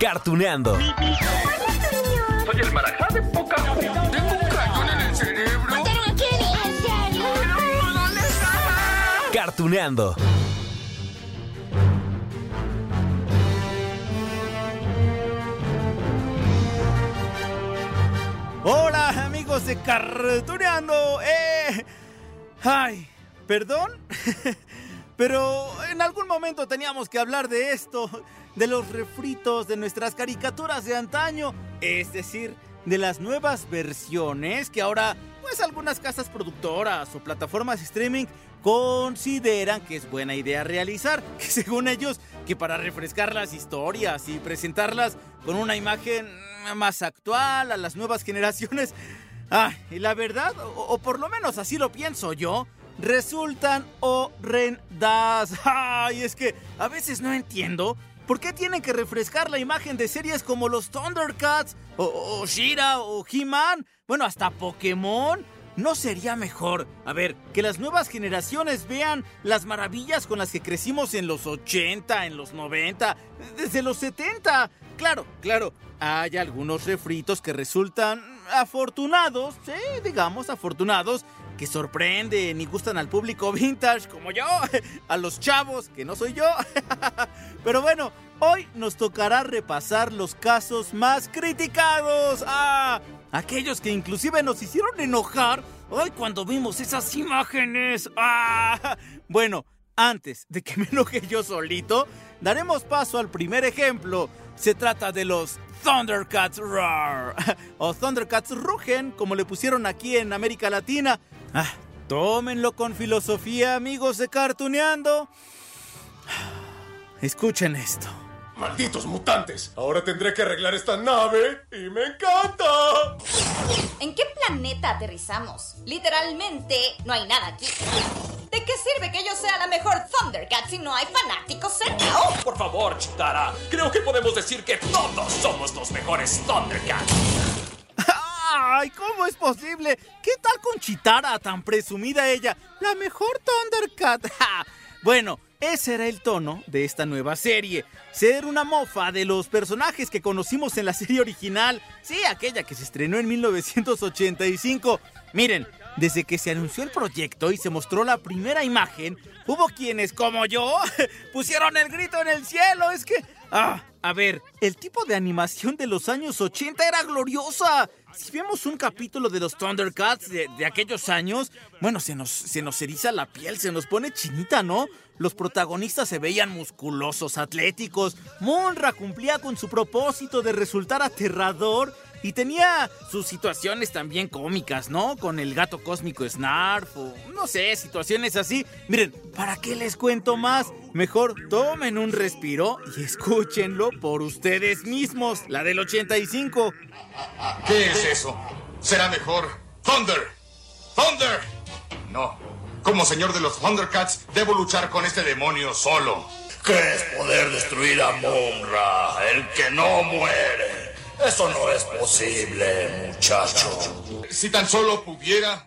Cartuneando. Soy el marajá de poca Tengo un cañón en el cerebro. Cartuneando. Hola amigos de Cartuneando. Eh... Ay, perdón. Pero en algún momento teníamos que hablar de esto, de los refritos de nuestras caricaturas de antaño, es decir, de las nuevas versiones que ahora pues algunas casas productoras o plataformas streaming consideran que es buena idea realizar, que según ellos que para refrescar las historias y presentarlas con una imagen más actual a las nuevas generaciones, ah, y la verdad, o, por lo menos así lo pienso yo, resultan horrendas. Ay, es que a veces no entiendo por qué tienen que refrescar la imagen de series como los Thundercats, o, o Shira, o He-Man, bueno, hasta Pokémon. ¿No sería mejor, a ver, que las nuevas generaciones vean las maravillas con las que crecimos en los 80, en los 90, desde los 70? Claro, claro, hay algunos refritos que resultan afortunados, sí, digamos afortunados, que sorprenden y gustan al público vintage como yo, a los chavos, que no soy yo. Pero bueno, hoy nos tocará repasar los casos más criticados. Ah, aquellos que inclusive nos hicieron enojar hoy cuando vimos esas imágenes. Ah, bueno, antes de que me enoje yo solito, daremos paso al primer ejemplo. Se trata de los Thundercats Roar o Thundercats Rugen, como le pusieron aquí en América Latina. Ah, tómenlo con filosofía, amigos de Cartuneando. Escuchen esto. Malditos mutantes. Ahora tendré que arreglar esta nave y me encanta. ¿En qué planeta aterrizamos? Literalmente no hay nada aquí. ¿De qué sirve que yo sea la mejor Thundercat si no hay fanáticos cerca? ¡Oh! Por favor, Chitara. Creo que podemos decir que todos somos los mejores Thundercats. ¡Ay! ¿Cómo es posible? ¿Qué tal con Chitara, tan presumida ella? La mejor Thundercat. bueno, ese era el tono de esta nueva serie. Ser una mofa de los personajes que conocimos en la serie original. Sí, aquella que se estrenó en 1985. Miren, desde que se anunció el proyecto y se mostró la primera imagen, hubo quienes, como yo, pusieron el grito en el cielo. Es que... Ah, a ver, el tipo de animación de los años 80 era gloriosa. Si vemos un capítulo de los Thundercats de, de, aquellos años, bueno, se nos, se nos eriza la piel, se nos pone chinita, ¿no? Los protagonistas se veían musculosos, atléticos. Monra cumplía con su propósito de resultar aterrador y tenía sus situaciones también cómicas, ¿no? Con el gato cósmico Snarf o no sé, situaciones así. Miren, ¿para qué les cuento más? Mejor tomen un respiro y escúchenlo por ustedes mismos, la del 85. ¿Qué es eso? Será mejor. Thunder. Thunder. No. Como señor de los Thundercats, debo luchar con este demonio solo. ¿Crees poder destruir a Monra, el que no muere? Eso no es posible, muchacho. Si tan solo pudiera.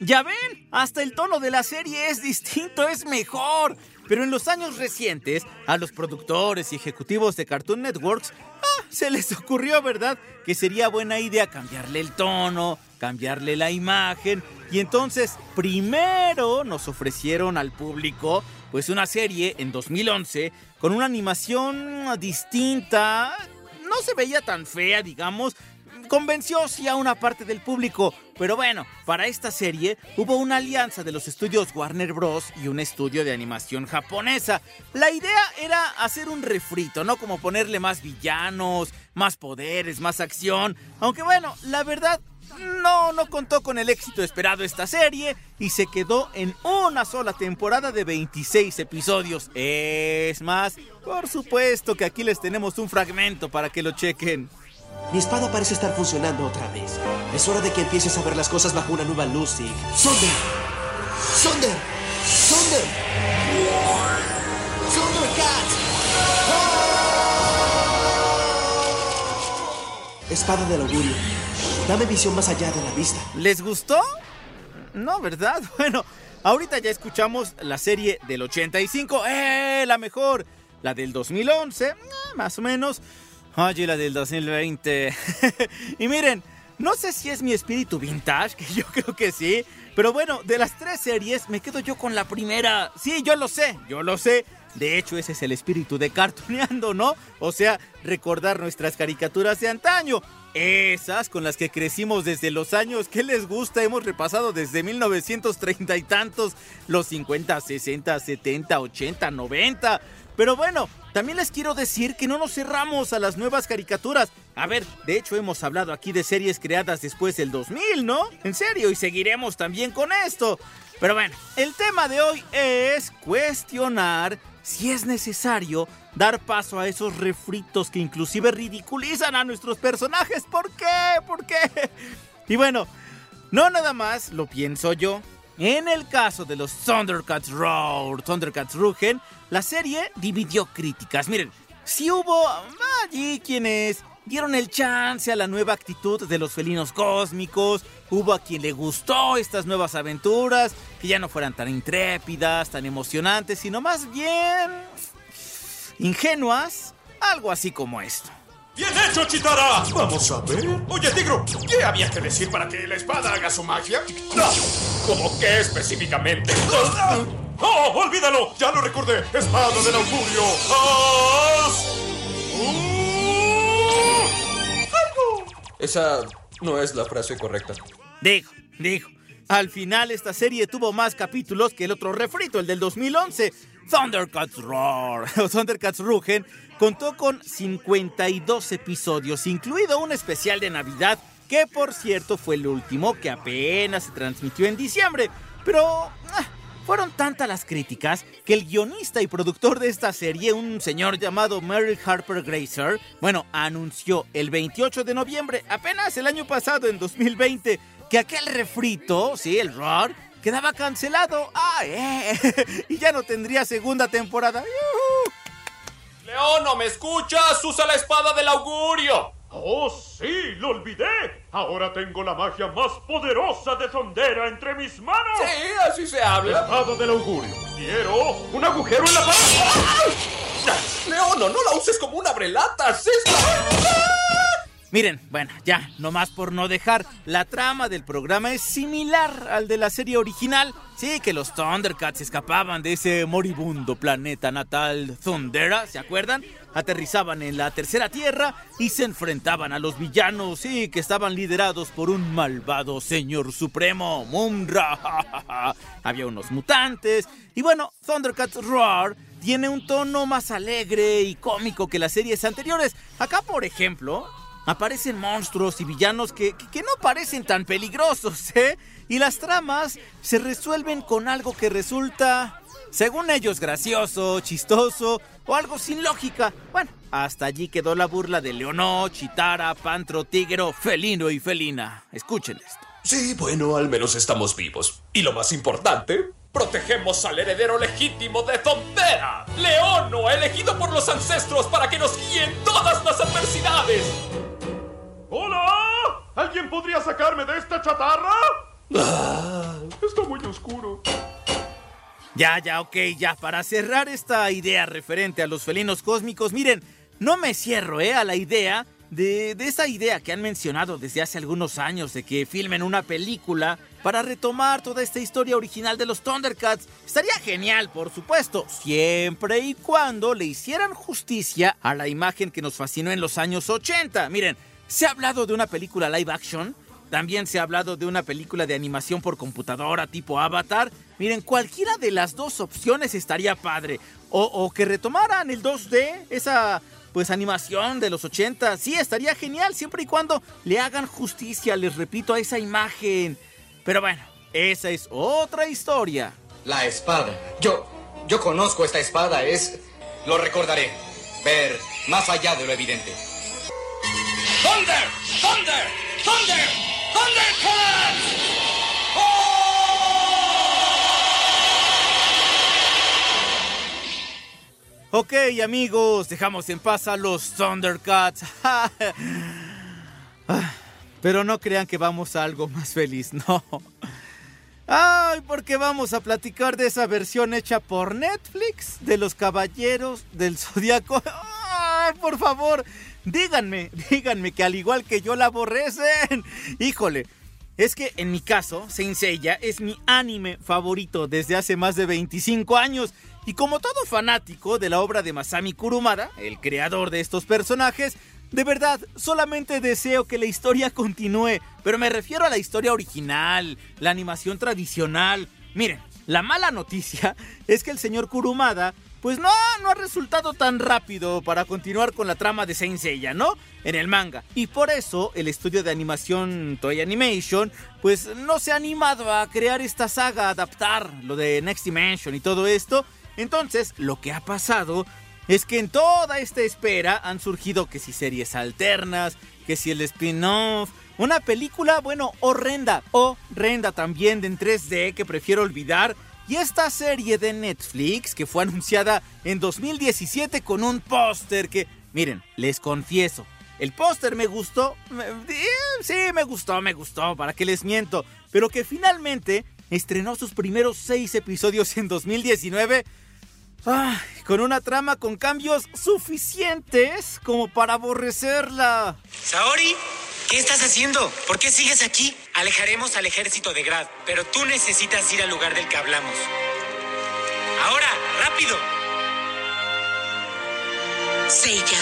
Ya ven, hasta el tono de la serie es distinto, es mejor. Pero en los años recientes, a los productores y ejecutivos de Cartoon Networks, ah, se les ocurrió, ¿verdad?, que sería buena idea cambiarle el tono, cambiarle la imagen. Y entonces, primero nos ofrecieron al público, pues una serie en 2011 con una animación distinta. No se veía tan fea, digamos, convenció sí a una parte del público, pero bueno, para esta serie hubo una alianza de los estudios Warner Bros. y un estudio de animación japonesa. La idea era hacer un refrito, ¿no? Como ponerle más villanos, más poderes, más acción. Aunque bueno, la verdad, no, no contó con el éxito esperado esta serie y se quedó en una sola temporada de 26 episodios. Es más, por supuesto que aquí les tenemos un fragmento para que lo chequen. Mi espada parece estar funcionando otra vez. Es hora de que empieces a ver las cosas bajo una nueva luz, Sig. ¡Sonder! ¡Sonder! ¡Sonder! ¡Thundercat! ¡Oh! Espada del augurio. Dame visión más allá de la vista. ¿Les gustó? No, ¿verdad? Bueno, ahorita ya escuchamos la serie del 85. ¡Eh! La mejor. La del 2011, eh, más o menos. Oye, la del 2020. y miren, no sé si es mi espíritu vintage, que yo creo que sí. Pero bueno, de las tres series me quedo yo con la primera. Sí, yo lo sé, yo lo sé. De hecho, ese es el espíritu de cartuneando, ¿no? O sea, recordar nuestras caricaturas de antaño. Esas con las que crecimos desde los años que les gusta, hemos repasado desde 1930 y tantos, los 50, 60, 70, 80, 90. Pero bueno, también les quiero decir que no nos cerramos a las nuevas caricaturas. A ver, de hecho hemos hablado aquí de series creadas después del 2000, ¿no? En serio, y seguiremos también con esto. Pero bueno, el tema de hoy es cuestionar si es necesario dar paso a esos refritos que inclusive ridiculizan a nuestros personajes. ¿Por qué? ¿Por qué? Y bueno, no nada más lo pienso yo. En el caso de los Thundercats Roar, Thundercats Rugen, la serie dividió críticas. Miren, si hubo allí quienes dieron el chance a la nueva actitud de los felinos cósmicos, hubo a quien le gustó estas nuevas aventuras, que ya no fueran tan intrépidas, tan emocionantes, sino más bien ingenuas, algo así como esto. ¡Bien hecho, Chitara! Vamos a ver. Oye, Tigro, ¿qué había que decir para que la espada haga su magia? ¿Cómo qué específicamente? ¡Oh, olvídalo! ¡Ya lo recordé! ¡Espada del augurio! ¡Haz! Esa no es la frase correcta. Dijo, dijo. Al final esta serie tuvo más capítulos que el otro refrito, el del 2011. Thundercats Roar, o Thundercats Rugen, contó con 52 episodios, incluido un especial de Navidad, que por cierto fue el último que apenas se transmitió en diciembre. Pero ah, fueron tantas las críticas que el guionista y productor de esta serie, un señor llamado Mary Harper Grazer, bueno, anunció el 28 de noviembre, apenas el año pasado, en 2020, que aquel refrito, sí, el Roar, quedaba cancelado. ¡Ah, eh! y ya no tendría segunda temporada. León, ¿no me escuchas? ¡Usa la espada del augurio! ¡Oh, sí! ¡Lo olvidé! Ahora tengo la magia más poderosa de Sondera entre mis manos. Sí, así se habla. Espada del augurio. Quiero un agujero en la pared. León, no la uses como una brelata. Miren, bueno, ya, nomás por no dejar, la trama del programa es similar al de la serie original. Sí, que los Thundercats escapaban de ese moribundo planeta natal Thundera, ¿se acuerdan? Aterrizaban en la tercera tierra y se enfrentaban a los villanos, sí, que estaban liderados por un malvado señor supremo, Mumra. Había unos mutantes. Y bueno, Thundercats Roar tiene un tono más alegre y cómico que las series anteriores. Acá, por ejemplo, aparecen monstruos y villanos que, que, que, no parecen tan peligrosos, ¿eh? Y las tramas se resuelven con algo que resulta, según ellos, gracioso, chistoso o algo sin lógica. Bueno, hasta allí quedó la burla de Leonó, Chitara, Pantro, Tigro, Felino y Felina. Escuchen esto. Sí, bueno, al menos estamos vivos. Y lo más importante, protegemos al heredero legítimo de Zondera, Leono, elegido por los ancestros para que nos guíen todas las adversidades. ¡Hola! ¿Alguien podría sacarme de esta chatarra? Ah, está muy oscuro. Ya, ya, ok, ya. Para cerrar esta idea referente a los felinos cósmicos, miren, no me cierro, ¿eh? A la idea de, de, esa idea que han mencionado desde hace algunos años de que filmen una película para retomar toda esta historia original de los Thundercats. Estaría genial, por supuesto, siempre y cuando le hicieran justicia a la imagen que nos fascinó en los años 80. Miren, se ha hablado de una película live action, también se ha hablado de una película de animación por computadora tipo Avatar. Miren, cualquiera de las dos opciones estaría padre. O, o que retomaran el 2D, esa pues animación de los 80. Sí, estaría genial siempre y cuando le hagan justicia, les repito, a esa imagen. Pero bueno, esa es otra historia. La espada. Yo, yo conozco esta espada, es... Lo recordaré. Ver más allá de lo evidente. ¡Thunder! ¡Thunder! ¡Thunder! Ok, amigos, dejamos en paz a los Thundercats. Pero no crean que vamos a algo más feliz, no. Ay, porque vamos a platicar de esa versión hecha por Netflix de los Caballeros del Zodiaco. Ay, por favor, díganme, díganme que al igual que yo la aborrecen. Híjole, es que en mi caso, Saint Seiya es mi anime favorito desde hace más de 25 años. Y como todo fanático de la obra de Masami Kurumada, el creador de estos personajes, de verdad, solamente deseo que la historia continúe, pero me refiero a la historia original, la animación tradicional. Miren, la mala noticia es que el señor Kurumada pues no, no ha resultado tan rápido para continuar con la trama de Saint Seiya, ¿no? En el manga. Y por eso el estudio de animación Toy Animation, pues no se ha animado a crear esta saga, adaptar lo de Next Dimension y todo esto. Entonces, lo que ha pasado es que en toda esta espera han surgido que si series alternas, que si el spin-off, una película, bueno, horrenda, horrenda también en 3D que prefiero olvidar y esta serie de Netflix que fue anunciada en 2017 con un póster que, miren, les confieso, el póster me gustó, sí, me gustó, me gustó, para que les miento, pero que finalmente estrenó sus primeros seis episodios en 2019 con una trama con cambios suficientes como para aborrecerla. Saori, ¿Qué estás haciendo? ¿Por qué sigues aquí? Alejaremos al ejército de Grad, pero tú necesitas ir al lugar del que hablamos. ¡Ahora! ¡Rápido! Seiya,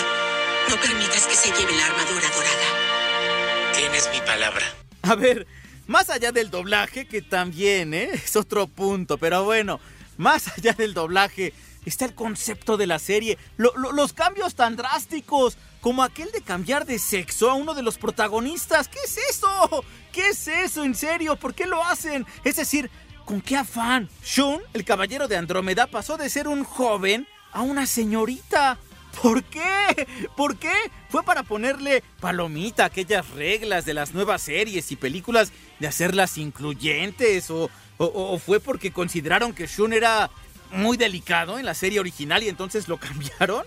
no permitas que se lleve la armadura dorada. Tienes mi palabra. A ver, más allá del doblaje, que también ¿eh? es otro punto, pero bueno, más allá del doblaje, está el concepto de la serie, los cambios tan drásticos, como aquel de cambiar de sexo a uno de los protagonistas. ¿Qué es eso? ¿Qué es eso? ¿En serio? ¿Por qué lo hacen? Es decir, ¿con qué afán? Shun, el caballero de Andrómeda, pasó de ser un joven a una señorita. ¿Por qué? ¿Por qué? Fue para ponerle palomita a aquellas reglas de las nuevas series y películas de hacerlas incluyentes o, o fue porque consideraron que Shun era muy delicado en la serie original y entonces lo cambiaron?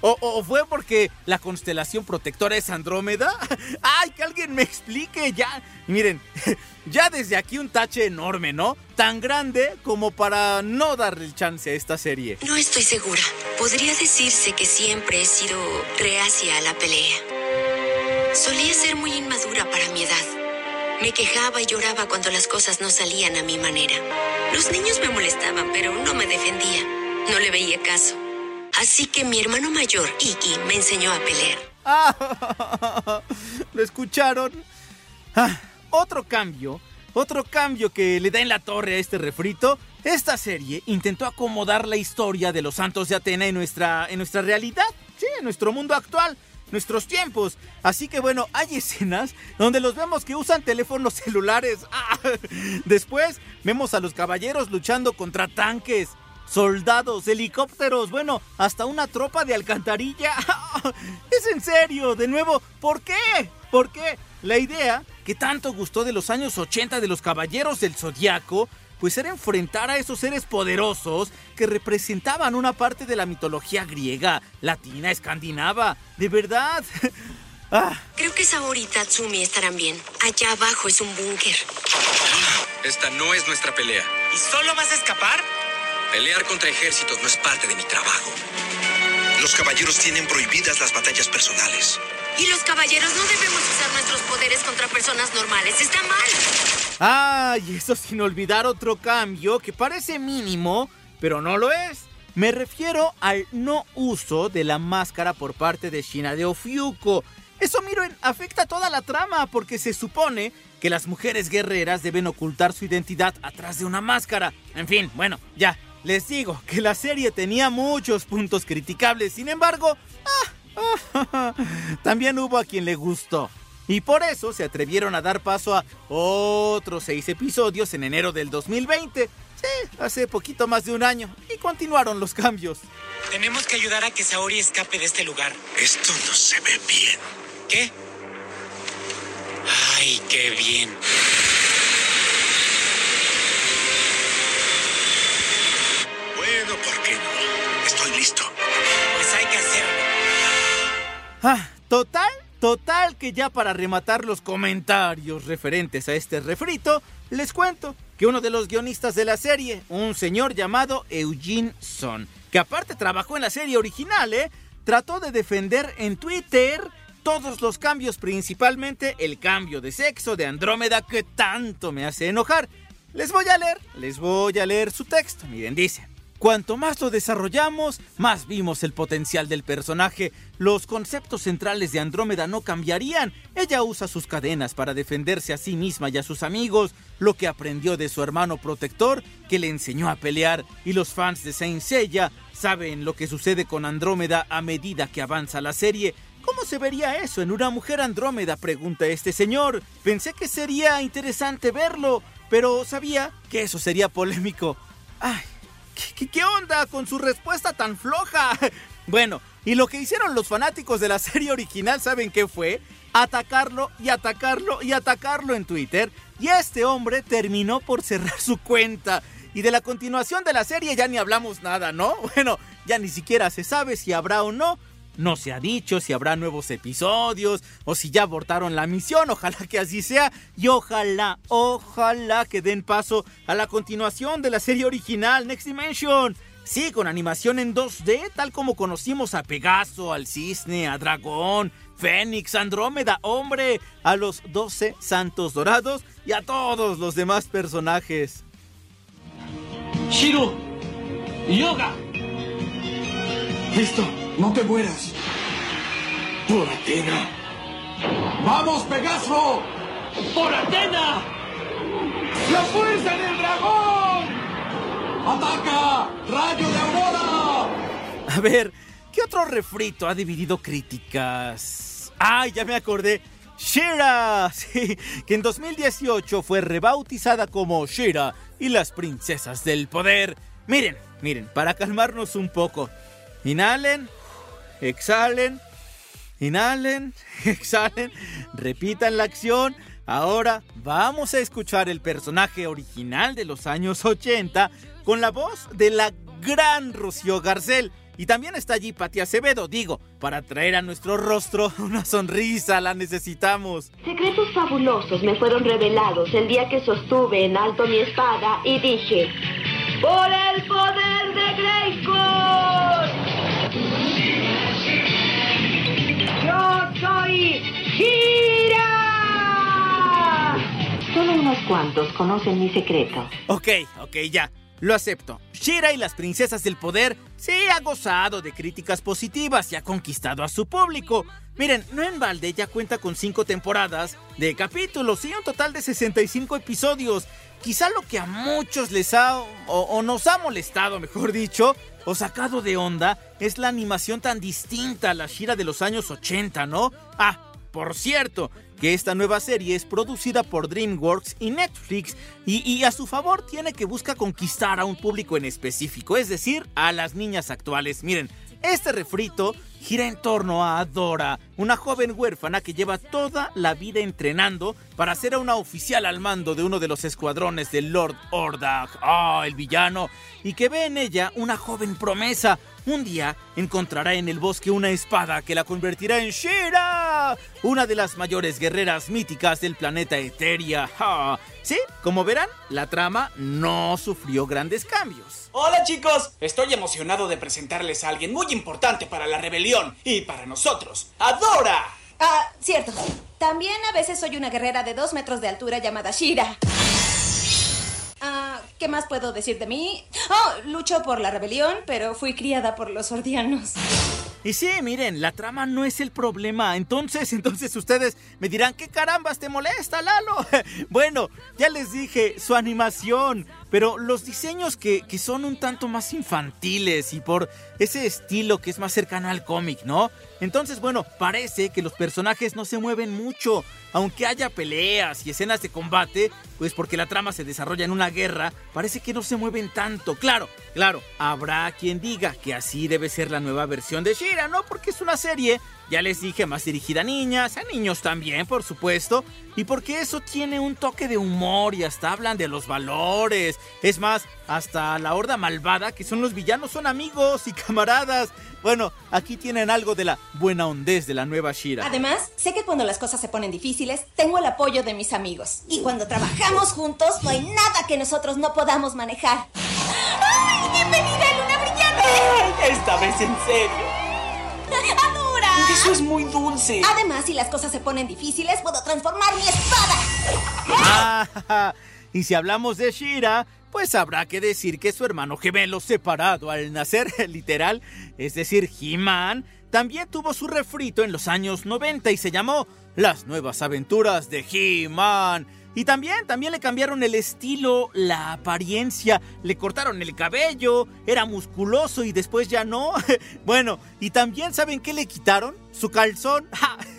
¿O, fue porque la constelación protectora es Andrómeda? ¡Ay, que alguien me explique! Ya, miren, ya desde aquí un tache enorme, ¿no? Tan grande como para no darle el chance a esta serie. No estoy segura. Podría decirse que siempre he sido reacia a la pelea. Solía ser muy inmadura para mi edad. Me quejaba y lloraba cuando las cosas no salían a mi manera. Los niños me molestaban, pero no me defendía. No le veía caso. Así que mi hermano mayor, Iki, me enseñó a pelear. ¿Lo escucharon? Ah, otro cambio, otro cambio que le da en la torre a este refrito. Esta serie intentó acomodar la historia de los santos de Atena en nuestra, en nuestra realidad, sí, en nuestro mundo actual nuestros tiempos. Así que bueno, hay escenas donde los vemos que usan teléfonos celulares. Ah, después vemos a los caballeros luchando contra tanques, soldados, helicópteros, bueno, hasta una tropa de alcantarilla. Es en serio, de nuevo, ¿por qué? ¿Por qué? La idea que tanto gustó de los años 80 de los caballeros del zodiaco pues era enfrentar a esos seres poderosos que representaban una parte de la mitología griega, latina, escandinava. De verdad. Ah. Creo que Saori y Tatsumi estarán bien. Allá abajo es un búnker. Esta no es nuestra pelea. ¿Y solo vas a escapar? Pelear contra ejércitos no es parte de mi trabajo. Los caballeros tienen prohibidas las batallas personales. Y los caballeros no debemos usar nuestros poderes contra personas normales. Está mal. Ay, eso sin olvidar otro cambio que parece mínimo, pero no lo es. Me refiero al no uso de la máscara por parte de Shina de Ofiuco. Eso, miren, afecta toda la trama porque se supone que las mujeres guerreras deben ocultar su identidad atrás de una máscara. En fin, bueno, ya, les digo que la serie tenía muchos puntos criticables, sin embargo, ah, También hubo a quien le gustó. Y por eso se atrevieron a dar paso a otros seis episodios en enero del 2020. Sí, hace poquito más de un año. Y continuaron los cambios. Tenemos que ayudar a que Saori escape de este lugar. Esto no se ve bien. ¿Qué? Ay, qué bien. Bueno, ¿por qué no? Estoy listo. Pues hay que hacerlo. Ah, total, total que ya para rematar los comentarios referentes a este refrito, les cuento que uno de los guionistas de la serie, un señor llamado Eugene Son, que aparte trabajó en la serie original, ¿eh? trató de defender en Twitter todos los cambios, principalmente el cambio de sexo de Andrómeda que tanto me hace enojar. Les voy a leer, les voy a leer su texto. Miren, dice. Cuanto más lo desarrollamos, más vimos el potencial del personaje. Los conceptos centrales de Andrómeda no cambiarían. Ella usa sus cadenas para defenderse a sí misma y a sus amigos, lo que aprendió de su hermano protector, que le enseñó a pelear, y los fans de Saint saben lo que sucede con Andrómeda a medida que avanza la serie. ¿Cómo se vería eso en una mujer Andrómeda? pregunta este señor. Pensé que sería interesante verlo, pero sabía que eso sería polémico. Ay, ¿Qué, ¿Qué, onda con su respuesta tan floja? Bueno, y lo que hicieron los fanáticos de la serie original, ¿saben qué fue? Atacarlo y atacarlo y atacarlo en Twitter. Y este hombre terminó por cerrar su cuenta. Y de la continuación de la serie ya ni hablamos nada, ¿no? Bueno, ya ni siquiera se sabe si habrá o no. No se ha dicho si habrá nuevos episodios o si ya abortaron la misión. Ojalá que así sea. Y ojalá, ojalá que den paso a la continuación de la serie original Next Dimension. Sí, con animación en 2D, tal como conocimos a Pegaso, al Cisne, a Dragón, Fénix, Andrómeda, Hombre, a los 12 Santos Dorados y a todos los demás personajes. Shiro, Yoga. Listo, no te mueras. Por Atena. ¡Vamos, Pegaso! ¡Por Atena! ¡La fuerza del dragón! ¡Ataca! ¡Rayo de aurora! A ver, ¿qué otro refrito ha dividido críticas? ¡Ay, ya me acordé! Shira, sí, que en 2018 fue rebautizada como Shira y las princesas del poder. Miren, miren, para calmarnos un poco. Inhalen, exhalen, inhalen, exhalen, repitan la acción. Ahora vamos a escuchar el personaje original de los años 80 con la voz de la gran Rocío Garcel. Y también está allí Pati Acevedo, digo, para traer a nuestro rostro una sonrisa, la necesitamos. Secretos fabulosos me fueron revelados el día que sostuve en alto mi espada y dije, ¡Por el poder de Grayskull! ¡Yo soy Shira! Solo unos cuantos conocen mi secreto. Ok, ok, ya. Lo acepto. Shira y las princesas del poder se ha gozado de críticas positivas y ha conquistado a su público. Miren, no en balde ya cuenta con 5 temporadas de capítulos y un total de 65 episodios. Quizá lo que a muchos les ha, o, o nos ha molestado, mejor dicho, o sacado de onda, es la animación tan distinta a la Shira de los años 80, ¿no? Ah, por cierto, que esta nueva serie es producida por DreamWorks y Netflix y, a su favor tiene que busca conquistar a un público en específico, es decir, a las niñas actuales. Miren, este refrito gira en torno a Dora, una joven huérfana que lleva toda la vida entrenando para ser una oficial al mando de uno de los escuadrones del Lord Ordag, ah, el villano, y que ve en ella una joven promesa. Un día encontrará en el bosque una espada que la convertirá en Shira, una de las mayores guerreras míticas del planeta Eteria. Sí, como verán, la trama no sufrió grandes cambios. Hola chicos, estoy emocionado de presentarles a alguien muy importante para la rebelión y para nosotros, Adora. Ah, cierto. También a veces soy una guerrera de dos metros de altura llamada Shira. Ah, ¿qué más puedo decir de mí? Oh, lucho por la rebelión, pero fui criada por los ordianos. Y sí, miren, la trama no es el problema. Entonces, entonces ustedes me dirán, ¿qué carambas te molesta, Lalo? bueno, ya les dije, su animación. pero los diseños que, que son un tanto más infantiles y por ese estilo que es más cercano al cómic, ¿no? Entonces, bueno, parece que los personajes no se mueven mucho, aunque haya peleas y escenas de combate, pues porque la trama se desarrolla en una guerra, parece que no se mueven tanto. Claro, claro, habrá quien diga que así debe ser la nueva versión de Shira, ¿no? Porque es una serie, ya les dije, más dirigida a niñas, a niños también, por supuesto, y porque eso tiene un toque de humor y hasta hablan de los valores. Es más, hasta la horda malvada, que son los villanos, son amigos y camaradas. Bueno, aquí tienen algo de la buena hondez de la nueva Shira. Además, sé que cuando las cosas se ponen difíciles, tengo el apoyo de mis amigos. Y cuando trabajamos juntos, no hay nada que nosotros no podamos manejar. ¡Ay, bienvenida, Luna Brillante! Esta vez en serio. ¡Adora! Eso es muy dulce. Además, si las cosas se ponen difíciles, puedo transformar mi espada. Ah, y si hablamos de Shira, pues habrá que decir que su hermano gemelo separado al nacer, literal, es decir, He-Man, también tuvo su refrito en los años 90 y se llamó Las nuevas aventuras de He-Man. Y también, también le cambiaron el estilo, la apariencia, le cortaron el cabello, era musculoso y después ya no. bueno, y también saben qué le quitaron? Su calzón.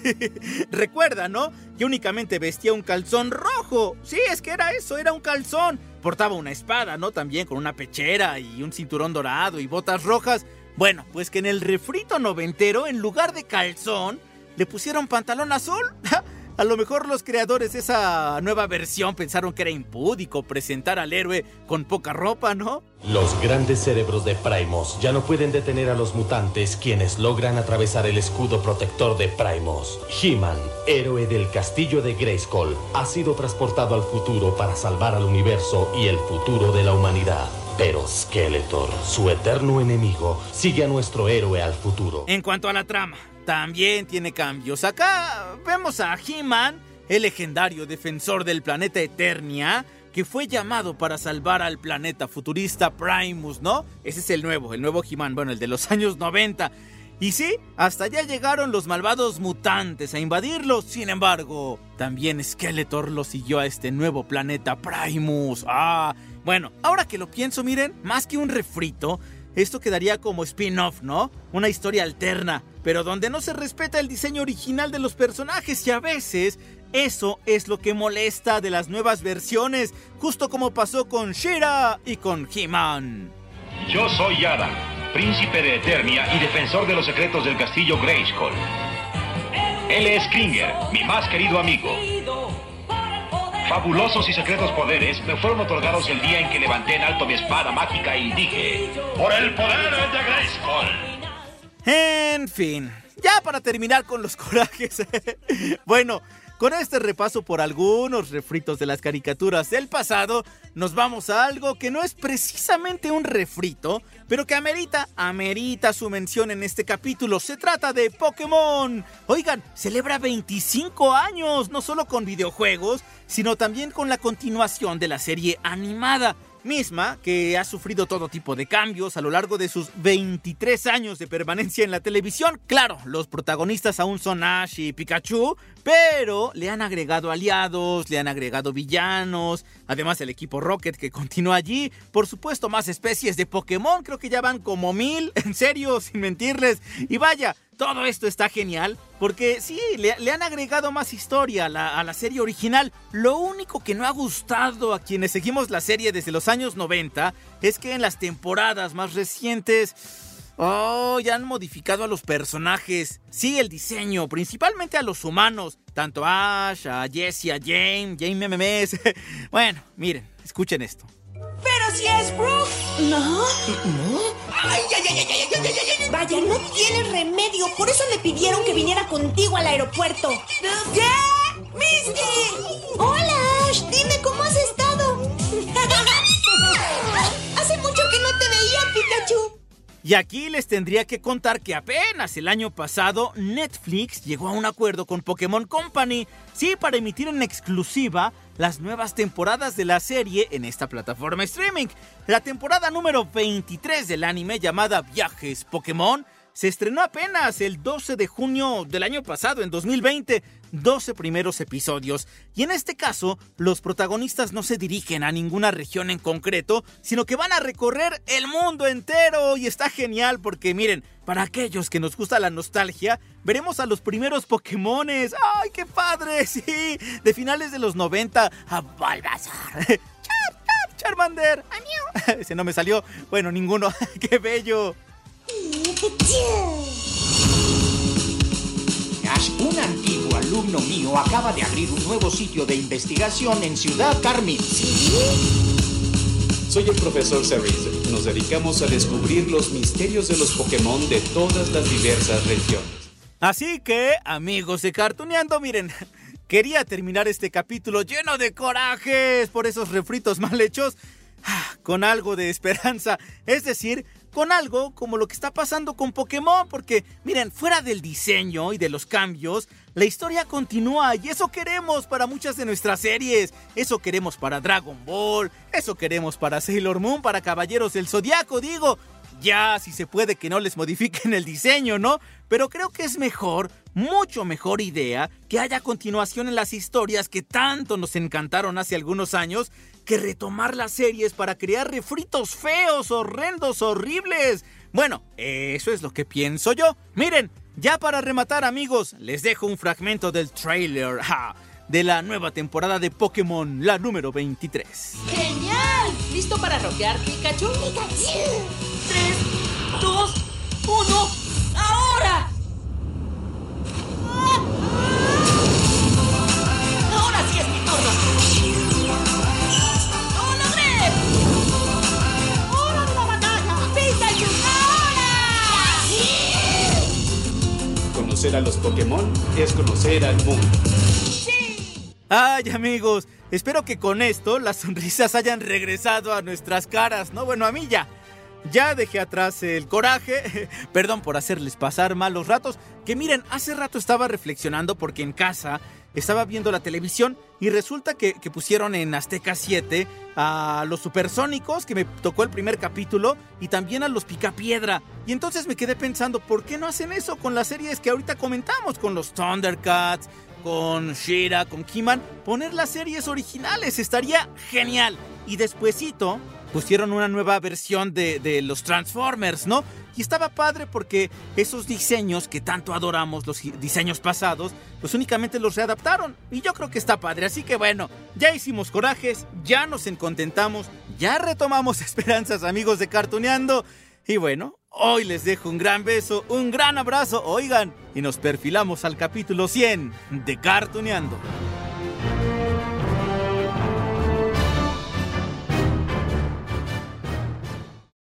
Recuerda, ¿no? Que únicamente vestía un calzón rojo. Sí, es que era eso, era un calzón. Portaba una espada, ¿no? También con una pechera y un cinturón dorado y botas rojas. Bueno, pues que en el refrito noventero, en lugar de calzón, le pusieron pantalón azul. A lo mejor los creadores de esa nueva versión pensaron que era impúdico presentar al héroe con poca ropa, ¿no? Los grandes cerebros de Primos ya no pueden detener a los mutantes quienes logran atravesar el escudo protector de Primos. He-Man, héroe del castillo de Grayskull, ha sido transportado al futuro para salvar al universo y el futuro de la humanidad. Pero Skeletor, su eterno enemigo, sigue a nuestro héroe al futuro. En cuanto a la trama, también tiene cambios. Acá vemos a He-Man, el legendario defensor del planeta Eternia, que fue llamado para salvar al planeta futurista Primus, ¿no? Ese es el nuevo, el nuevo He-Man, bueno, el de los años 90. Y sí, hasta allá llegaron los malvados mutantes a invadirlo. Sin embargo, también Skeletor lo siguió a este nuevo planeta Primus. Ah, bueno, ahora que lo pienso, miren, más que un refrito, esto quedaría como spin-off, ¿no? Una historia alterna, pero donde no se respeta el diseño original de los personajes y a veces eso es lo que molesta de las nuevas versiones, justo como pasó con Shira y con He-Man. Yo soy Adam, príncipe de Eternia y defensor de los secretos del castillo Grayskull. Él es Kringer, mi más querido amigo. Fabulosos y secretos poderes me fueron otorgados el día en que levanté en alto mi espada mágica y dije, ¡Por el poder de Grayskull! En fin, ya para terminar con los corajes. bueno, con este repaso por algunos refritos de las caricaturas del pasado, nos vamos a algo que no es precisamente un refrito, pero que amerita, amerita su mención en este capítulo. Se trata de Pokémon. Oigan, celebra 25 años, no solo con videojuegos, sino también con la continuación de la serie animada misma que ha sufrido todo tipo de cambios a lo largo de sus 23 años de permanencia en la televisión. Claro, los protagonistas aún son Ash y Pikachu, pero le han agregado aliados, le han agregado villanos, además el equipo Rocket que continúa allí, por supuesto más especies de Pokémon, creo que ya van como mil, en serio, sin mentirles, y vaya, todo esto está genial porque sí, le, han agregado más historia a la, serie original. Lo único que no ha gustado a quienes seguimos la serie desde los años 90 es que en las temporadas más recientes... Oh, ya han modificado a los personajes. Sí, el diseño, principalmente a los humanos. Tanto Ash, a Jesse, a James, James MMS. bueno, miren, escuchen esto. Pero si es Brooke. No. No. Ay, ay, ay, ay, ay, ay, ay, ay. Vaya, no tiene remedio. Por eso le pidieron que viniera contigo al aeropuerto. ¿Qué? ¡Misty! Hola, Y aquí les tendría que contar que apenas el año pasado Netflix llegó a un acuerdo con Pokémon Company, sí, para emitir en exclusiva las nuevas temporadas de la serie en esta plataforma streaming. La temporada número 23 del anime llamada Viajes Pokémon se estrenó apenas el 12 de junio del año pasado, en 2020. 12 primeros episodios. Y en este caso, los protagonistas no se dirigen a ninguna región en concreto, sino que van a recorrer el mundo entero. Y está genial porque miren, para aquellos que nos gusta la nostalgia, veremos a los primeros Pokémones. ¡Ay, qué padre! Sí, de finales de los 90 a Balbazar. ¡Char, char, Charmander! Ese no me salió. Bueno, ninguno. ¡Qué bello! Un antiguo alumno mío acaba de abrir un nuevo sitio de investigación en Ciudad Carmín. Soy el profesor Cerise. Nos dedicamos a descubrir los misterios de los Pokémon de todas las diversas regiones. Así que, amigos de Cartuneando, miren, quería terminar este capítulo lleno de corajes por esos refritos mal hechos, ah, con algo de esperanza. Es decir, con algo como lo que está pasando con Pokémon, porque miren, fuera del diseño y de los cambios, la historia continúa y eso queremos para muchas de nuestras series. Eso queremos para Dragon Ball, eso queremos para Sailor Moon, para Caballeros del Zodiaco, digo. Ya, si se puede que no les modifiquen el diseño, ¿no? Pero creo que es mejor, mucho mejor idea, que haya continuación en las historias que tanto nos encantaron hace algunos años que retomar las series para crear refritos feos, horrendos, horribles. Bueno, eso es lo que pienso yo. Miren, ya para rematar amigos, les dejo un fragmento del trailer de la nueva temporada de Pokémon, la número 23. ¡Genial! ¿Listo para rockear, Pikachu? ¡Pikachu! ¡Tres, dos, uno, Conocer a los Pokémon es conocer al mundo. Ay amigos, espero que con esto las sonrisas hayan regresado a nuestras caras, ¿no? Bueno, a mí ya. Ya dejé atrás el coraje, perdón por hacerles pasar malos ratos, que miren, hace rato estaba reflexionando porque en casa estaba viendo la televisión y resulta que, que, pusieron en Azteca 7 a los supersónicos, que me tocó el primer capítulo, y también a los Picapiedra. Y entonces me quedé pensando, ¿por qué no hacen eso con las series que ahorita comentamos? Con los Thundercats, con Shira, con Kiman. Poner las series originales estaría genial. Y despuesito pusieron una nueva versión de, de, los Transformers, ¿no? Y estaba padre porque esos diseños que tanto adoramos, los diseños pasados, pues únicamente los readaptaron. Y yo creo que está padre. Así que bueno, ya hicimos corajes, ya nos encontentamos, ya retomamos esperanzas, amigos de Cartuneando. Y bueno, hoy les dejo un gran beso, un gran abrazo, oigan, y nos perfilamos al capítulo 100 de Cartuneando.